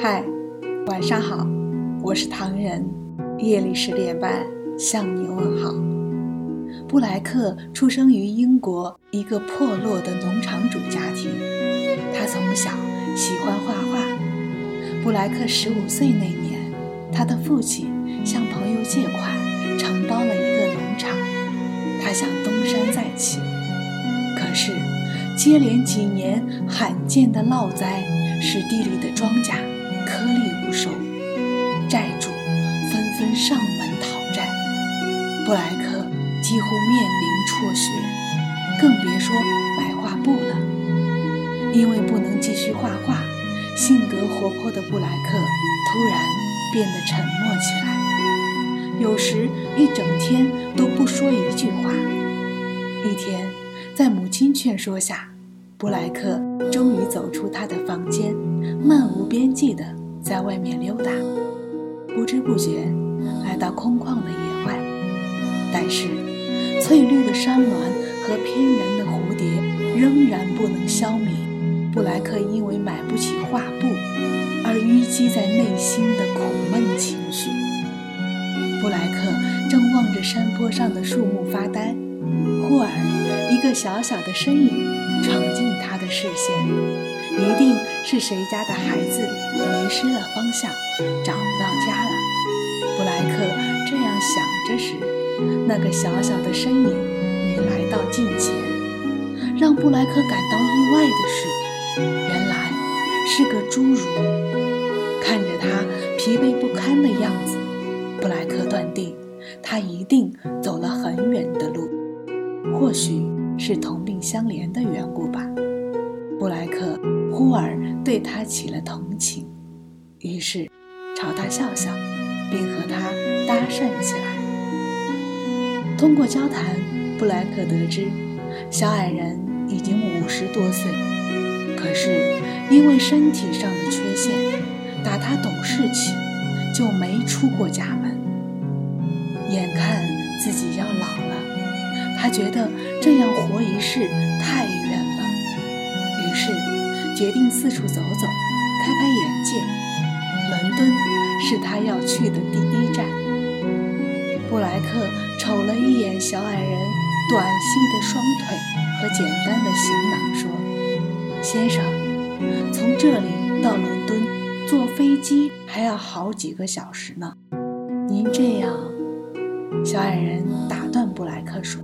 嗨，晚上好，我是唐人。夜里十点半向你问好。布莱克出生于英国一个破落的农场主家庭，他从小喜欢画画。布莱克十五岁那年，他的父亲向朋友借款承包了一个农场，他想东山再起。可是，接连几年罕见的涝灾使地里的庄稼颗粒无收，债主纷纷上门讨债，布莱克几乎面临辍学，更别说买画布了。因为不能继续画画，性格活泼的布莱克突然变得沉默起来，有时一整天都不说一句话。一天，在母亲劝说下，布莱克终于走出他的房间，漫无边际地在外面溜达，不知不觉来到空旷的野外。但是，翠绿的山峦和翩然的蝴蝶仍然不能消弭布莱克因为买不起画布而淤积在内心的苦闷情绪。布莱克正望着山坡上的树木发呆，忽而一个小小的身影闯进他的视线，一定是谁家的孩子失了方向，找不到家了。布莱克这样想着时，那个小小的身影已来到近前。让布莱克感到意外的是，原来是个侏儒。看着他疲惫不堪的样子，布莱克断定他一定走了很远的路，或许是同病相怜的缘故吧。布莱克忽而对他起了同，于是朝他笑笑，并和他搭讪起来。通过交谈，布莱克得知，小矮人已经五十多岁，可是因为身体上的缺陷，打他懂事起就没出过家门。眼看自己要老了，他觉得这样活一世太远了，于是决定四处走走，开开眼界。伦敦是他要去的第一站。布莱克瞅了一眼小矮人短细的双腿和简单的行囊，说：“先生，从这里到伦敦坐飞机还要好几个小时呢。您这样……”小矮人打断布莱克说：“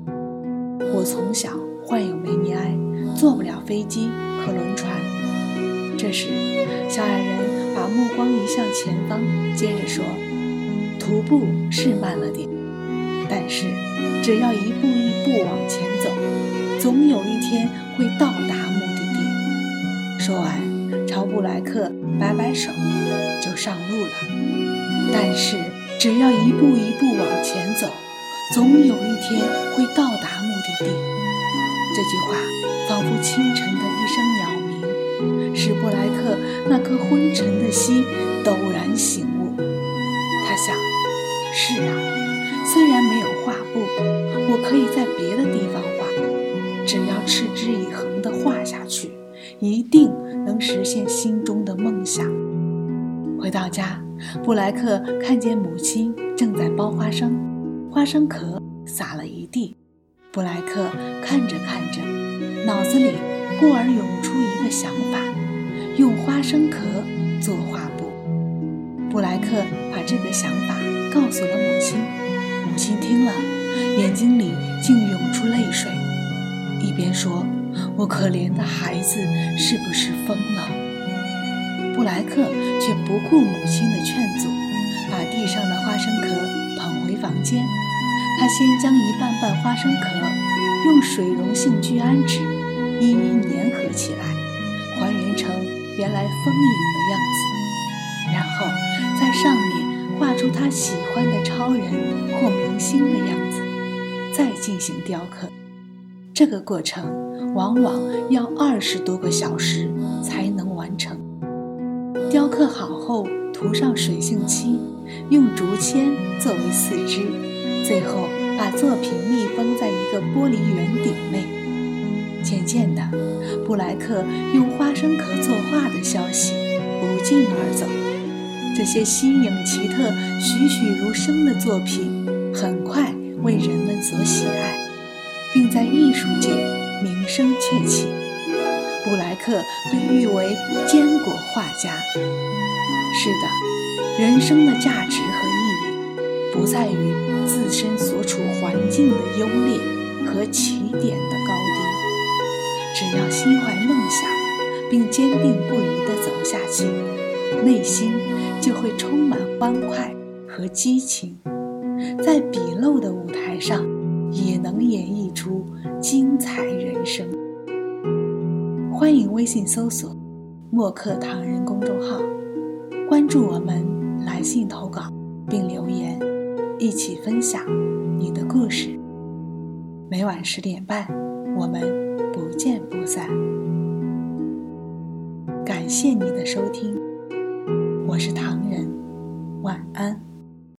我从小患有梅尼埃，坐不了飞机和轮船。”这时，小矮人把目光移向前方，接着说：“徒步是慢了点。”但是，只要一步一步往前走，总有一天会到达目的地。说完，朝布莱克摆摆手，就上路了。但是，只要一步一步往前走，总有一天会到达目的地。这句话仿佛清晨的，使布莱克那颗昏沉的心陡然醒悟。他想：是啊。虽然没有画布，我可以在别的地方画。只要持之以恒地画下去，一定能实现心中的梦想。回到家，布莱克看见母亲正在剥花生，花生壳撒了一地。布莱克看着看着，脑子里忽而涌出一个想法：生壳做画布。布莱克把这个想法告诉了母亲。母亲听了，眼睛里竟涌出泪水，一边说：“我可怜的孩子是不是疯了？”布莱克却不顾母亲的劝阻，把地上的花生壳捧回房间。他先将一半半花生壳用水溶性聚氨酯一一粘合起来，还原成原来风影的样子，然后在上面。画出他喜欢的超人或明星的样子，再进行雕刻。这个过程往往要二十多个小时才能完成。雕刻好后，涂上水性漆，用竹签作为四肢，最后把作品密封在一个玻璃圆顶内。渐渐的，布莱克用花生壳作画的消息不胫而走。这些新颖奇特、栩栩如生的作品很快为人们所喜爱，并在艺术界名声鹊起。布莱克被誉为坚果画家。是的，人生的价值和意义，不在于自身所处环境的优劣和起点的高低。只要心怀梦想，并坚定不移地走下去，内心就会充满欢快和激情，在笔漏的舞台上，也能演绎出精彩人生。欢迎微信搜索“墨客唐人”公众号，关注我们，来信投稿并留言，一起分享你的故事。每晚十点半，我们不见不散。感谢您的收听，我是唐人，晚安。